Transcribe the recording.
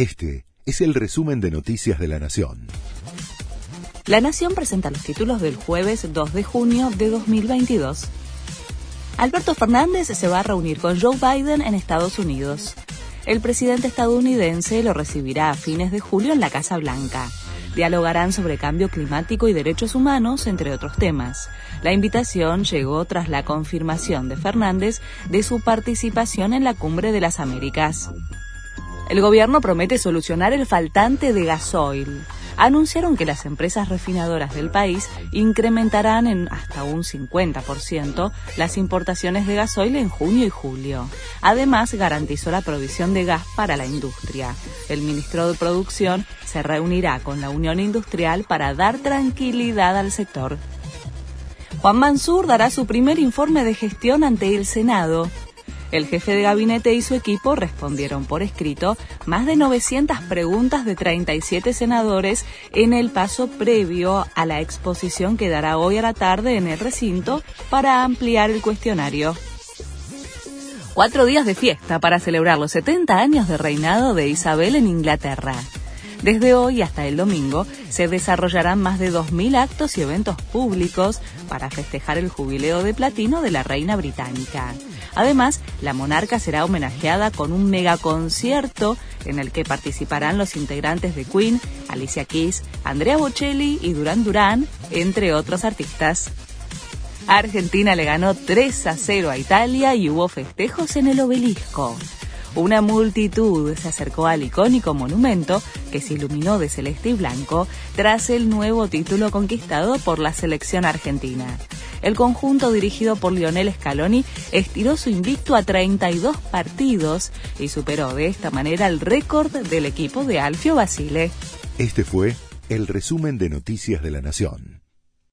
Este es el resumen de Noticias de la Nación. La Nación presenta los títulos del jueves 2 de junio de 2022. Alberto Fernández se va a reunir con Joe Biden en Estados Unidos. El presidente estadounidense lo recibirá a fines de julio en la Casa Blanca. Dialogarán sobre cambio climático y derechos humanos, entre otros temas. La invitación llegó tras la confirmación de Fernández de su participación en la Cumbre de las Américas. El gobierno promete solucionar el faltante de gasoil anunciaron que las empresas refinadoras del país incrementarán en hasta un 50% las importaciones de gasoil en junio y julio. Además, garantizó la provisión de gas para la industria. El ministro de Producción se reunirá con la Unión Industrial para dar tranquilidad al sector. Juan Mansur dará su primer informe de gestión ante el Senado. El jefe de gabinete y su equipo respondieron por escrito más de 900 preguntas de 37 senadores en el paso previo a la exposición que dará hoy a la tarde en el recinto para ampliar el cuestionario. Cuatro días de fiesta para celebrar los 70 años de reinado de Isabel en Inglaterra. Desde hoy hasta el domingo se desarrollarán más de 2.000 actos y eventos públicos para festejar el jubileo de platino de la reina británica. Además, la monarca será homenajeada con un megaconcierto en el que participarán los integrantes de Queen, Alicia Keys, Andrea Bocelli y Duran Duran, entre otros artistas. Argentina le ganó 3 a 0 a Italia y hubo festejos en el obelisco. Una multitud se acercó al icónico monumento que se iluminó de celeste y blanco tras el nuevo título conquistado por la selección argentina. El conjunto dirigido por Lionel Scaloni estiró su invicto a 32 partidos y superó de esta manera el récord del equipo de Alfio Basile. Este fue el resumen de Noticias de la Nación.